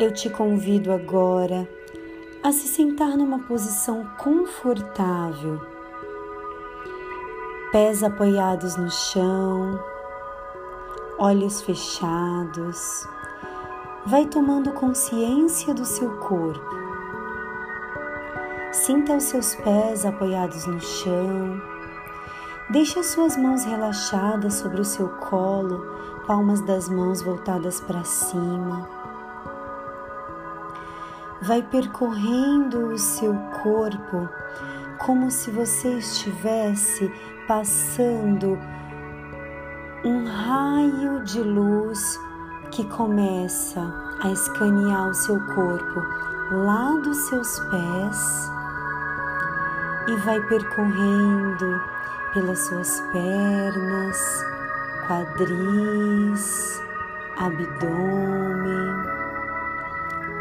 Eu te convido agora a se sentar numa posição confortável, pés apoiados no chão, olhos fechados. Vai tomando consciência do seu corpo. Sinta os seus pés apoiados no chão. Deixe as suas mãos relaxadas sobre o seu colo, palmas das mãos voltadas para cima vai percorrendo o seu corpo como se você estivesse passando um raio de luz que começa a escanear o seu corpo lá dos seus pés e vai percorrendo pelas suas pernas, quadris, abdômen,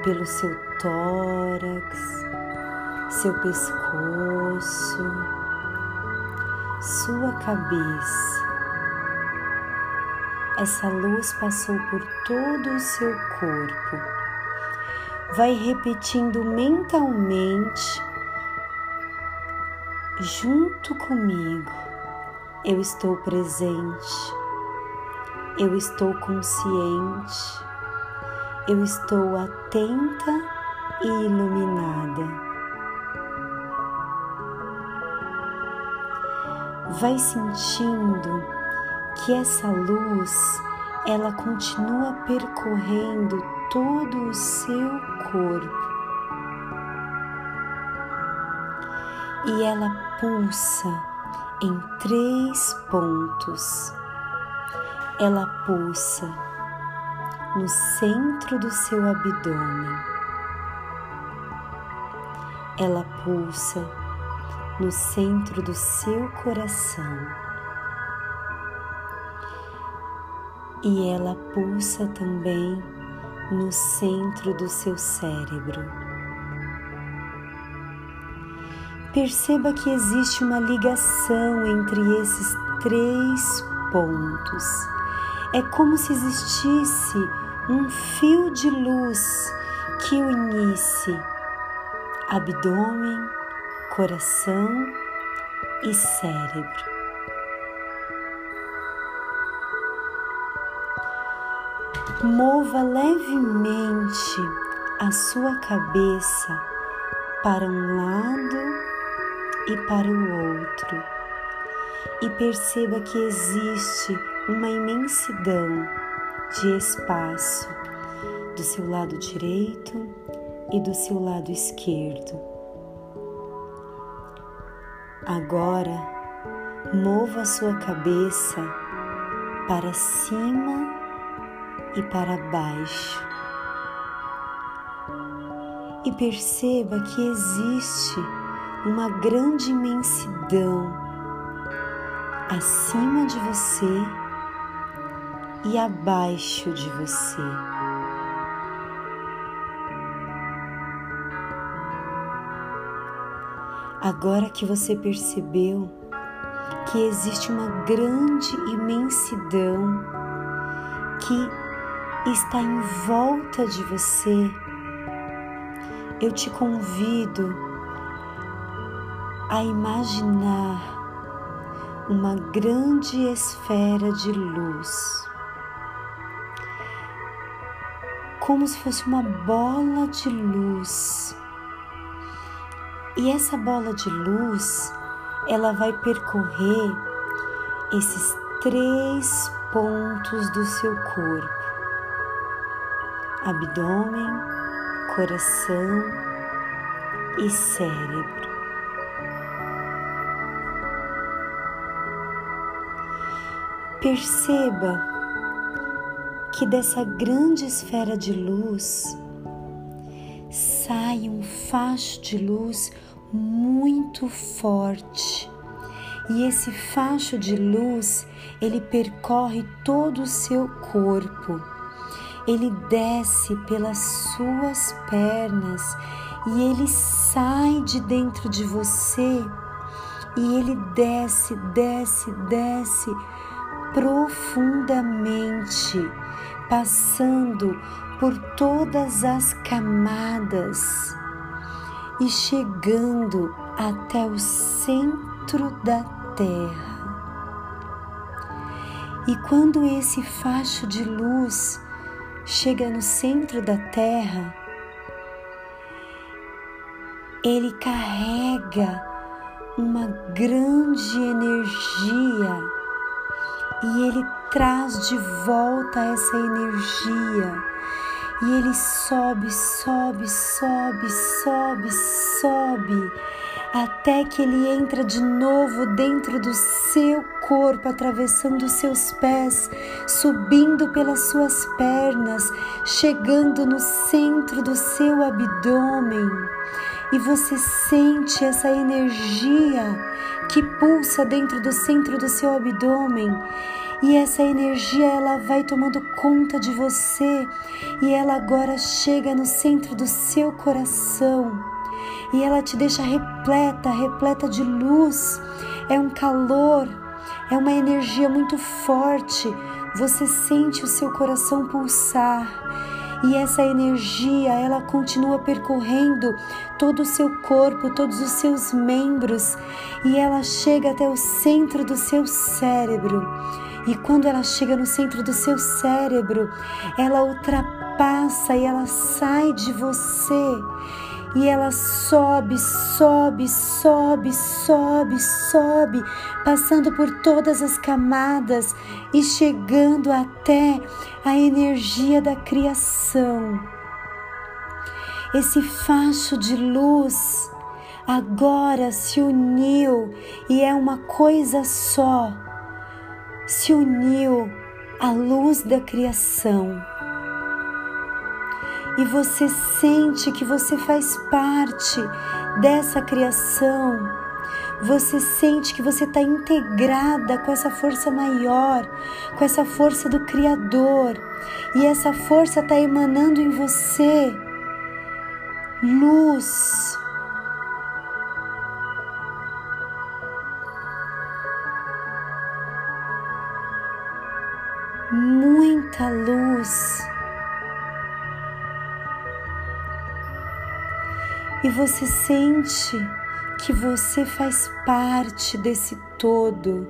pelo seu tórax, seu pescoço, sua cabeça. Essa luz passou por todo o seu corpo. Vai repetindo mentalmente, junto comigo. Eu estou presente, eu estou consciente, eu estou atenta e iluminada. Vai sentindo que essa luz ela continua percorrendo todo o seu corpo. E ela pulsa em três pontos. Ela pulsa no centro do seu abdômen ela pulsa no centro do seu coração e ela pulsa também no centro do seu cérebro. Perceba que existe uma ligação entre esses três pontos. É como se existisse um fio de luz que unisse abdômen, coração e cérebro. Mova levemente a sua cabeça para um lado e para o outro e perceba que existe uma imensidão de espaço do seu lado direito e do seu lado esquerdo. Agora, mova sua cabeça para cima e para baixo. E perceba que existe uma grande imensidão acima de você e abaixo de você. Agora que você percebeu que existe uma grande imensidão que está em volta de você, eu te convido a imaginar uma grande esfera de luz, como se fosse uma bola de luz e essa bola de luz, ela vai percorrer esses três pontos do seu corpo: abdômen, coração e cérebro. Perceba que dessa grande esfera de luz sai um facho de luz muito forte. E esse facho de luz, ele percorre todo o seu corpo. Ele desce pelas suas pernas e ele sai de dentro de você e ele desce, desce, desce profundamente, passando por todas as camadas e chegando até o centro da Terra. E quando esse facho de luz chega no centro da Terra, ele carrega uma grande energia e ele traz de volta essa energia. E ele sobe, sobe, sobe, sobe, sobe, até que ele entra de novo dentro do seu corpo, atravessando os seus pés, subindo pelas suas pernas, chegando no centro do seu abdômen e você sente essa energia que pulsa dentro do centro do seu abdômen. E essa energia ela vai tomando conta de você e ela agora chega no centro do seu coração e ela te deixa repleta, repleta de luz. É um calor, é uma energia muito forte. Você sente o seu coração pulsar e essa energia ela continua percorrendo todo o seu corpo, todos os seus membros e ela chega até o centro do seu cérebro. E quando ela chega no centro do seu cérebro, ela ultrapassa e ela sai de você e ela sobe, sobe, sobe, sobe, sobe, passando por todas as camadas e chegando até a energia da criação. Esse facho de luz agora se uniu e é uma coisa só. Se uniu à luz da criação. E você sente que você faz parte dessa criação, você sente que você está integrada com essa força maior, com essa força do Criador, e essa força está emanando em você luz. Muita luz. e você sente que você faz parte desse todo,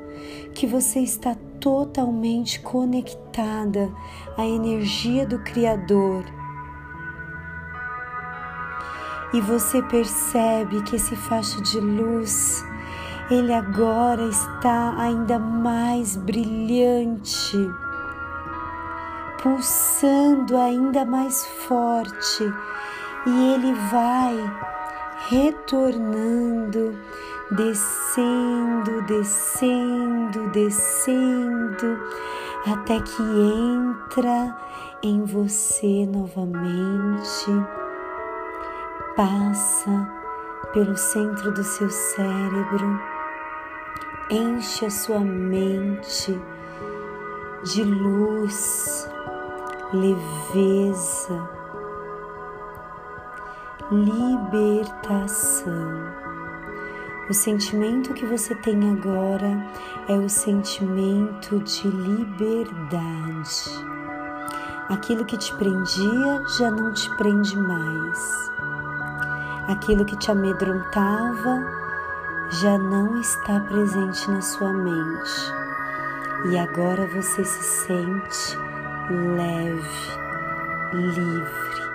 que você está totalmente conectada à energia do Criador. E você percebe que esse facho de luz, ele agora está ainda mais brilhante, pulsando ainda mais forte. E ele vai retornando, descendo, descendo, descendo, até que entra em você novamente, passa pelo centro do seu cérebro, enche a sua mente de luz, leveza, libertação. O sentimento que você tem agora é o sentimento de liberdade. Aquilo que te prendia já não te prende mais. Aquilo que te amedrontava já não está presente na sua mente. E agora você se sente leve, livre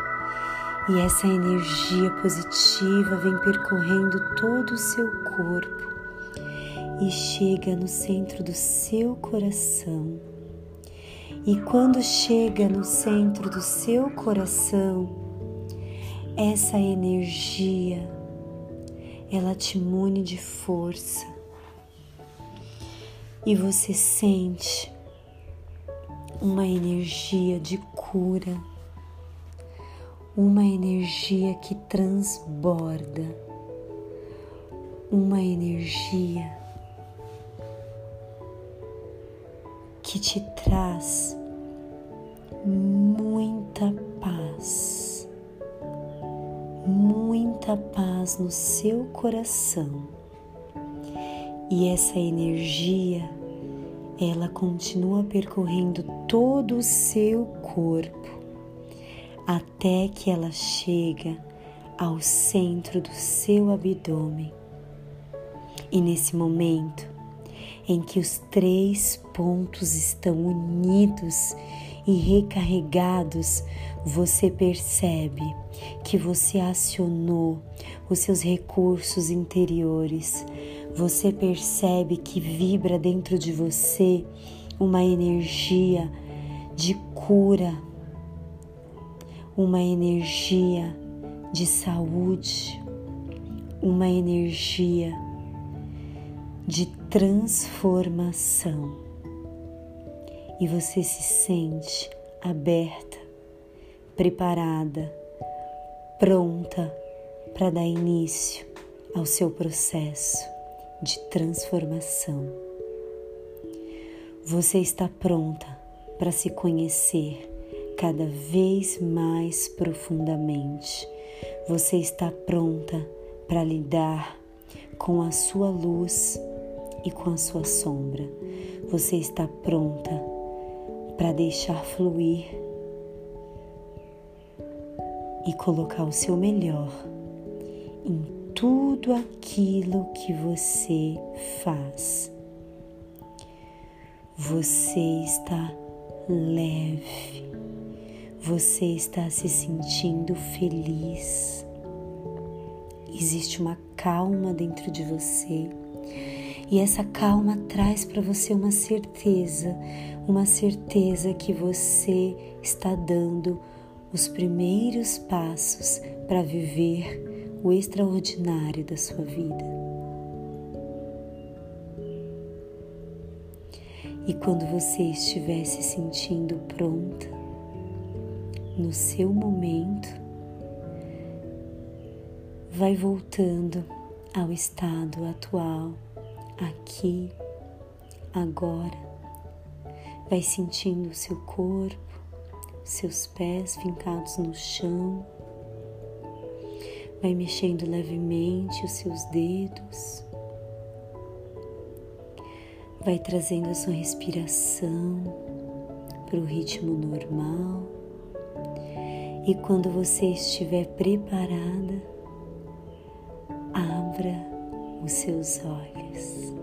e essa energia positiva vem percorrendo todo o seu corpo e chega no centro do seu coração. E quando chega no centro do seu coração, essa energia ela te mune de força e você sente uma energia de cura uma energia que transborda, uma energia que te traz muita paz, muita paz no seu coração. E essa energia ela continua percorrendo todo o seu corpo até que ela chega ao centro do seu abdômen. E nesse momento em que os três pontos estão unidos e recarregados, você percebe que você acionou os seus recursos interiores. Você percebe que vibra dentro de você uma energia de cura, uma energia de saúde, uma energia de transformação. E você se sente aberta, preparada, pronta para dar início ao seu processo de transformação. Você está pronta para se conhecer cada vez mais profundamente. Você está pronta para lidar com a sua luz e com a sua sombra. Você está pronta para deixar fluir e colocar o seu melhor em tudo aquilo que você faz. Você está leve você está se sentindo feliz. Existe uma calma dentro de você. E essa calma traz para você uma certeza, uma certeza que você está dando os primeiros passos para viver o extraordinário da sua vida. E quando você estiver se sentindo pronta, no seu momento, vai voltando ao estado atual, aqui, agora. Vai sentindo o seu corpo, seus pés fincados no chão. Vai mexendo levemente os seus dedos. Vai trazendo a sua respiração para o ritmo normal. E quando você estiver preparada, abra os seus olhos.